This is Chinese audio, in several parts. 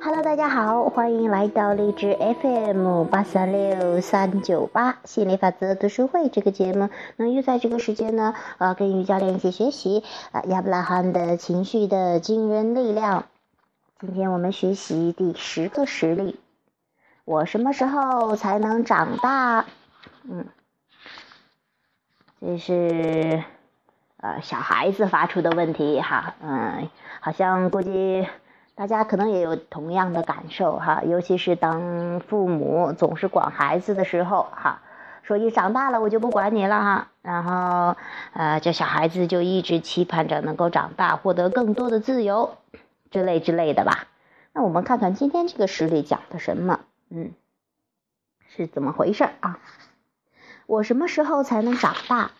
Hello，大家好，欢迎来到荔枝 FM 八三六三九八心理法则读书会这个节目。那又在这个时间呢，呃，跟于教练一起学习啊亚伯拉罕的情绪的惊人力量。今天我们学习第十个实例。我什么时候才能长大？嗯，这是呃小孩子发出的问题哈。嗯，好像估计。大家可能也有同样的感受哈，尤其是当父母总是管孩子的时候哈，说你长大了我就不管你了哈，然后呃这小孩子就一直期盼着能够长大，获得更多的自由之类之类的吧。那我们看看今天这个实例讲的什么，嗯，是怎么回事啊？我什么时候才能长大？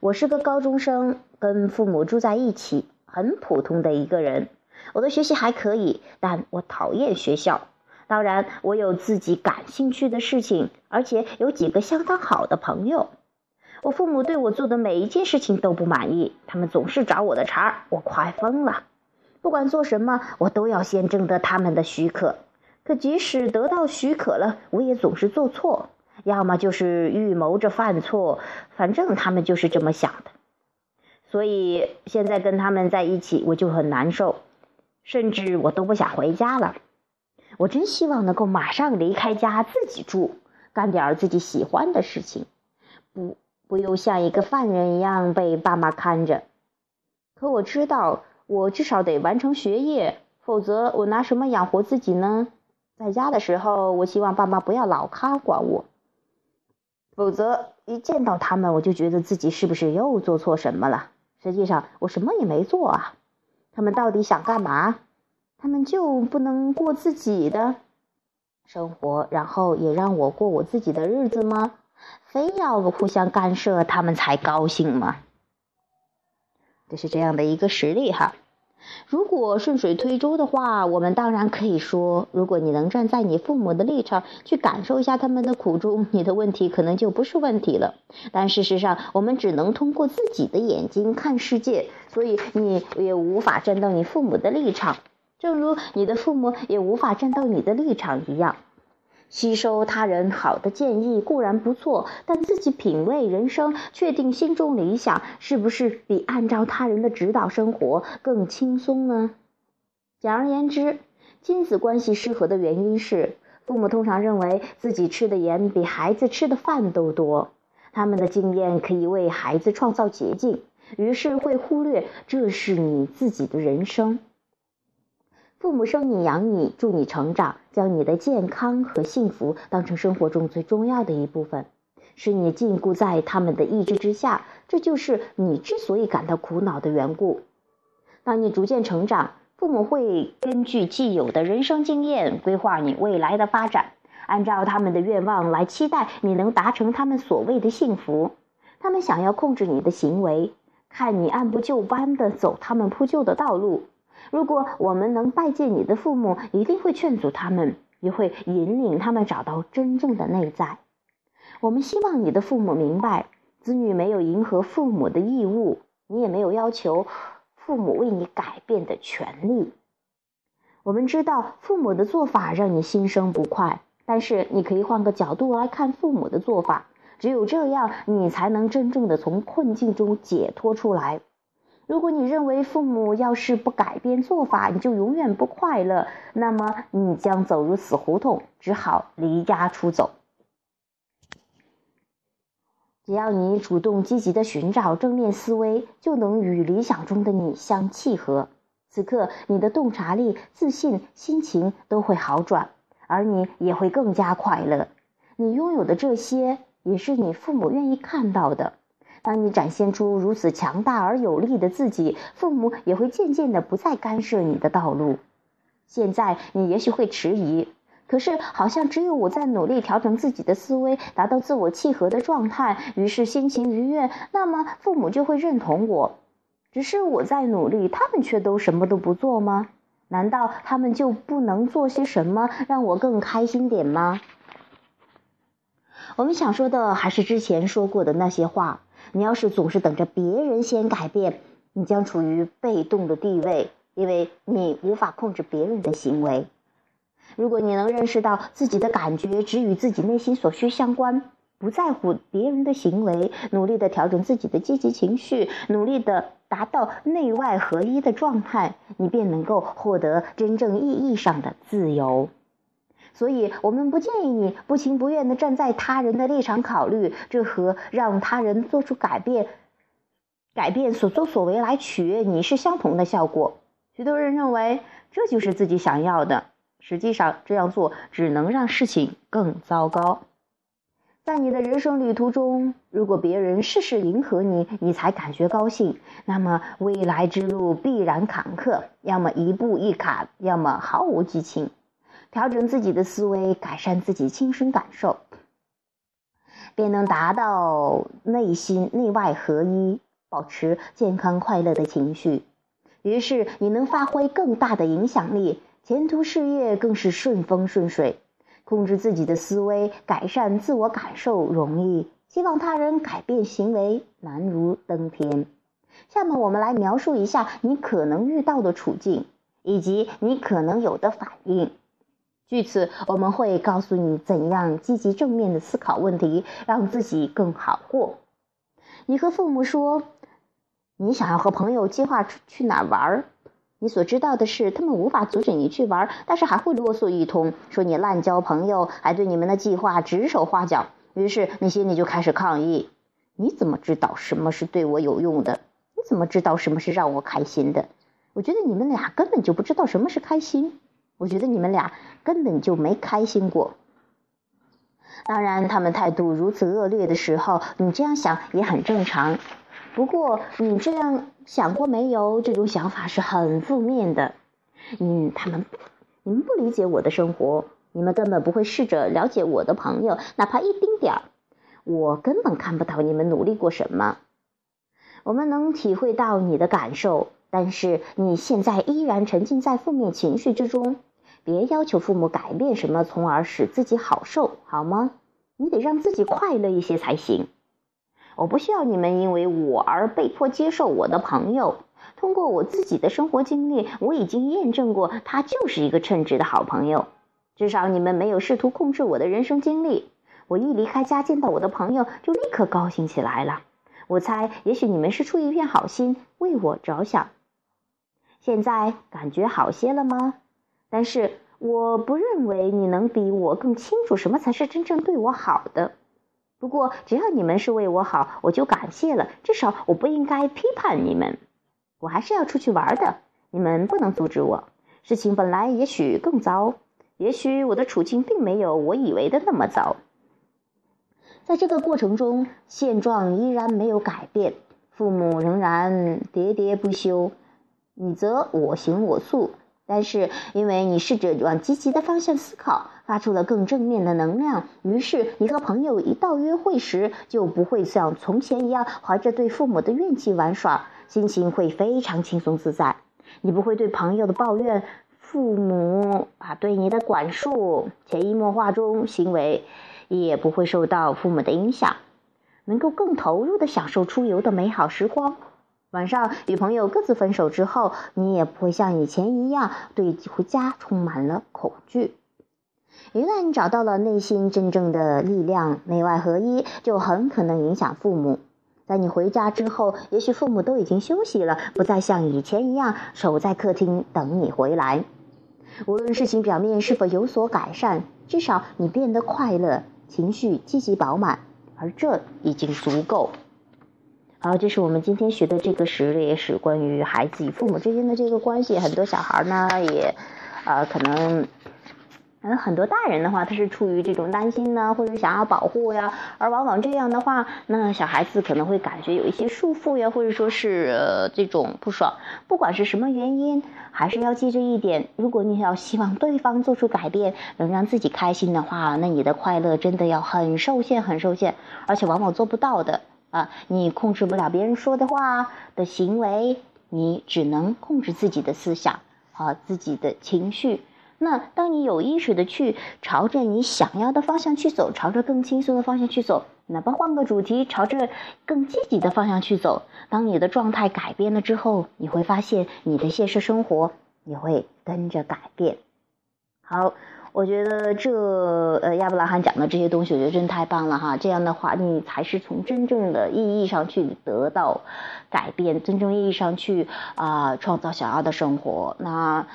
我是个高中生，跟父母住在一起，很普通的一个人。我的学习还可以，但我讨厌学校。当然，我有自己感兴趣的事情，而且有几个相当好的朋友。我父母对我做的每一件事情都不满意，他们总是找我的茬，我快疯了。不管做什么，我都要先征得他们的许可。可即使得到许可了，我也总是做错，要么就是预谋着犯错，反正他们就是这么想的。所以现在跟他们在一起，我就很难受。甚至我都不想回家了，我真希望能够马上离开家自己住，干点自己喜欢的事情，不不用像一个犯人一样被爸妈看着。可我知道，我至少得完成学业，否则我拿什么养活自己呢？在家的时候，我希望爸妈不要老看管我，否则一见到他们，我就觉得自己是不是又做错什么了？实际上，我什么也没做啊。他们到底想干嘛？他们就不能过自己的生活，然后也让我过我自己的日子吗？非要互相干涉，他们才高兴吗？这是这样的一个实例哈。如果顺水推舟的话，我们当然可以说，如果你能站在你父母的立场去感受一下他们的苦衷，你的问题可能就不是问题了。但事实上，我们只能通过自己的眼睛看世界，所以你也无法站到你父母的立场，正如你的父母也无法站到你的立场一样。吸收他人好的建议固然不错，但自己品味人生、确定心中理想，是不是比按照他人的指导生活更轻松呢？简而言之，亲子关系失和的原因是，父母通常认为自己吃的盐比孩子吃的饭都多，他们的经验可以为孩子创造捷径，于是会忽略这是你自己的人生。父母生你养你助你成长，将你的健康和幸福当成生活中最重要的一部分，使你禁锢在他们的意志之下，这就是你之所以感到苦恼的缘故。当你逐渐成长，父母会根据既有的人生经验规划你未来的发展，按照他们的愿望来期待你能达成他们所谓的幸福。他们想要控制你的行为，看你按部就班地走他们铺就的道路。如果我们能拜见你的父母，一定会劝阻他们，也会引领他们找到真正的内在。我们希望你的父母明白，子女没有迎合父母的义务，你也没有要求父母为你改变的权利。我们知道父母的做法让你心生不快，但是你可以换个角度来看父母的做法，只有这样，你才能真正的从困境中解脱出来。如果你认为父母要是不改变做法，你就永远不快乐，那么你将走入死胡同，只好离家出走。只要你主动积极的寻找正面思维，就能与理想中的你相契合。此刻，你的洞察力、自信、心情都会好转，而你也会更加快乐。你拥有的这些，也是你父母愿意看到的。当你展现出如此强大而有力的自己，父母也会渐渐的不再干涉你的道路。现在你也许会迟疑，可是好像只有我在努力调整自己的思维，达到自我契合的状态，于是心情愉悦，那么父母就会认同我。只是我在努力，他们却都什么都不做吗？难道他们就不能做些什么让我更开心点吗？我们想说的还是之前说过的那些话。你要是总是等着别人先改变，你将处于被动的地位，因为你无法控制别人的行为。如果你能认识到自己的感觉只与自己内心所需相关，不在乎别人的行为，努力的调整自己的积极情绪，努力的达到内外合一的状态，你便能够获得真正意义上的自由。所以，我们不建议你不情不愿的站在他人的立场考虑，这和让他人做出改变、改变所作所为来取悦你是相同的效果。许多人认为这就是自己想要的，实际上这样做只能让事情更糟糕。在你的人生旅途中，如果别人事事迎合你，你才感觉高兴，那么未来之路必然坎坷，要么一步一坎，要么毫无激情。调整自己的思维，改善自己亲身感受，便能达到内心内外合一，保持健康快乐的情绪。于是你能发挥更大的影响力，前途事业更是顺风顺水。控制自己的思维，改善自我感受容易，希望他人改变行为难如登天。下面我们来描述一下你可能遇到的处境，以及你可能有的反应。据此，我们会告诉你怎样积极正面的思考问题，让自己更好过。你和父母说，你想要和朋友计划去哪玩儿，你所知道的是，他们无法阻止你去玩，但是还会啰嗦一通，说你滥交朋友，还对你们的计划指手画脚。于是你心里就开始抗议：你怎么知道什么是对我有用的？你怎么知道什么是让我开心的？我觉得你们俩根本就不知道什么是开心。我觉得你们俩根本就没开心过。当然，他们态度如此恶劣的时候，你这样想也很正常。不过，你这样想过没有？这种想法是很负面的。嗯，他们，你们不理解我的生活，你们根本不会试着了解我的朋友，哪怕一丁点儿。我根本看不到你们努力过什么。我们能体会到你的感受。但是你现在依然沉浸在负面情绪之中，别要求父母改变什么，从而使自己好受，好吗？你得让自己快乐一些才行。我不需要你们因为我而被迫接受我的朋友。通过我自己的生活经历，我已经验证过他就是一个称职的好朋友。至少你们没有试图控制我的人生经历。我一离开家见到我的朋友，就立刻高兴起来了。我猜，也许你们是出于一片好心，为我着想。现在感觉好些了吗？但是我不认为你能比我更清楚什么才是真正对我好的。不过只要你们是为我好，我就感谢了。至少我不应该批判你们。我还是要出去玩的，你们不能阻止我。事情本来也许更糟，也许我的处境并没有我以为的那么糟。在这个过程中，现状依然没有改变，父母仍然喋喋不休。你则我行我素，但是因为你试着往积极的方向思考，发出了更正面的能量，于是你和朋友一到约会时，就不会像从前一样怀着对父母的怨气玩耍，心情会非常轻松自在。你不会对朋友的抱怨、父母啊对你的管束、潜移默化中行为，也不会受到父母的影响，能够更投入的享受出游的美好时光。晚上与朋友各自分手之后，你也不会像以前一样对回家充满了恐惧。一旦找到了内心真正的力量，内外合一，就很可能影响父母。在你回家之后，也许父母都已经休息了，不再像以前一样守在客厅等你回来。无论事情表面是否有所改善，至少你变得快乐，情绪积极饱满，而这已经足够。好，这是我们今天学的这个实例，是关于孩子与父母之间的这个关系。很多小孩呢，也，呃，可能，嗯，很多大人的话，他是出于这种担心呢，或者想要保护呀，而往往这样的话，那小孩子可能会感觉有一些束缚呀，或者说是呃这种不爽。不管是什么原因，还是要记着一点：如果你要希望对方做出改变，能让自己开心的话，那你的快乐真的要很受限，很受限，而且往往做不到的。啊，你控制不了别人说的话的行为，你只能控制自己的思想和自己的情绪。那当你有意识的去朝着你想要的方向去走，朝着更轻松的方向去走，哪怕换个主题，朝着更积极的方向去走，当你的状态改变了之后，你会发现你的现实生活也会跟着改变。好。我觉得这呃亚伯拉罕讲的这些东西，我觉得真太棒了哈！这样的话，你才是从真正的意义上去得到改变，真正意义上去啊创造想要的生活。那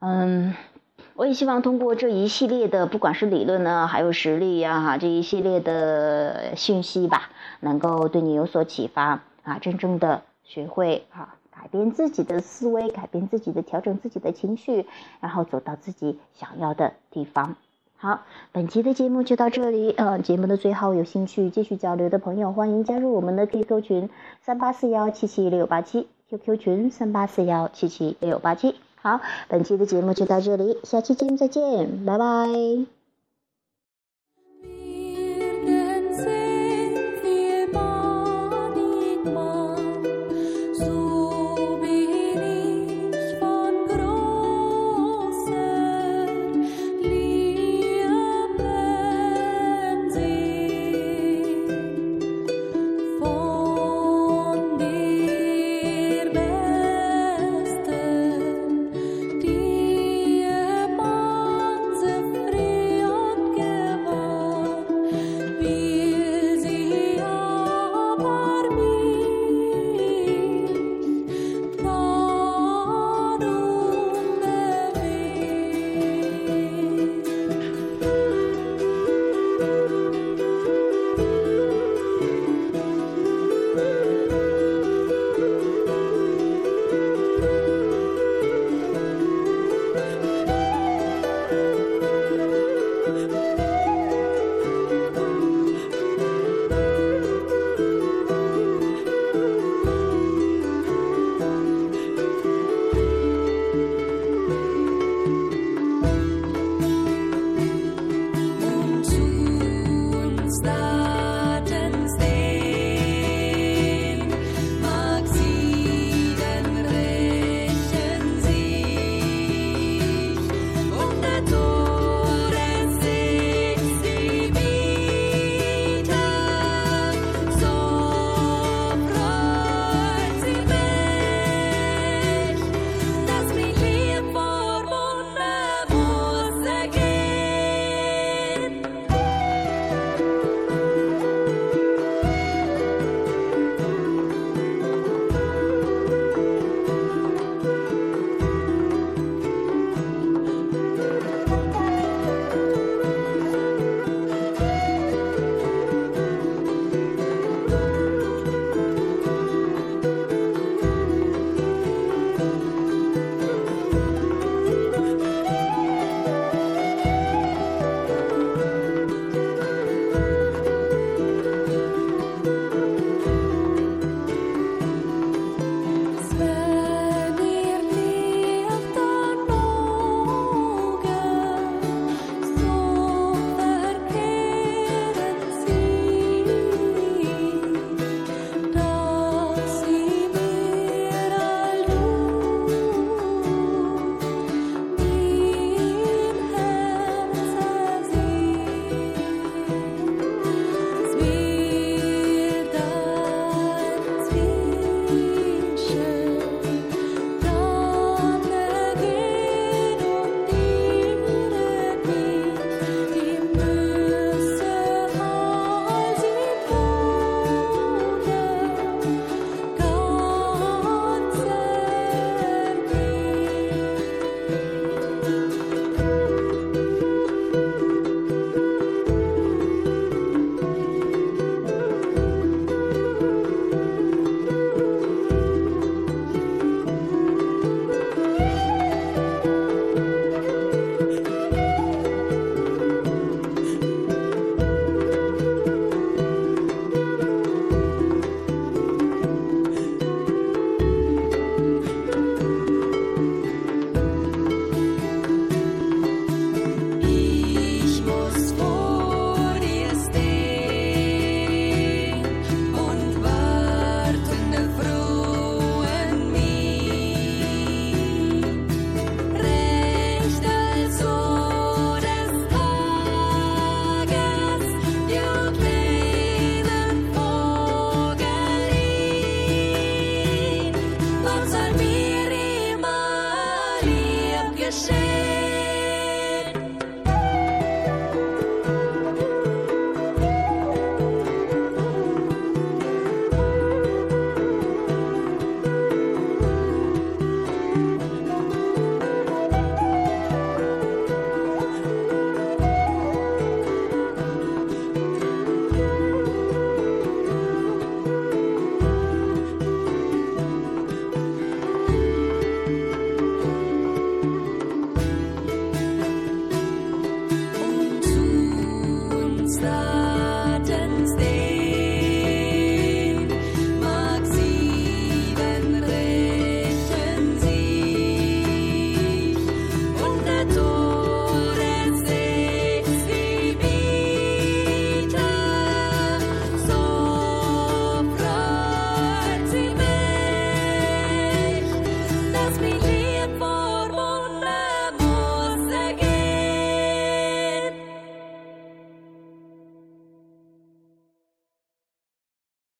嗯，我也希望通过这一系列的，不管是理论呢，还有实例呀哈，这一系列的信息吧，能够对你有所启发啊，真正的学会啊。改变自己的思维，改变自己的，调整自己的情绪，然后走到自己想要的地方。好，本期的节目就到这里。呃，节目的最后，有兴趣继续交流的朋友，欢迎加入我们的 QQ 群三八四幺七七六八七，QQ 群三八四幺七七六八七。好，本期的节目就到这里，下期节目再见，拜拜。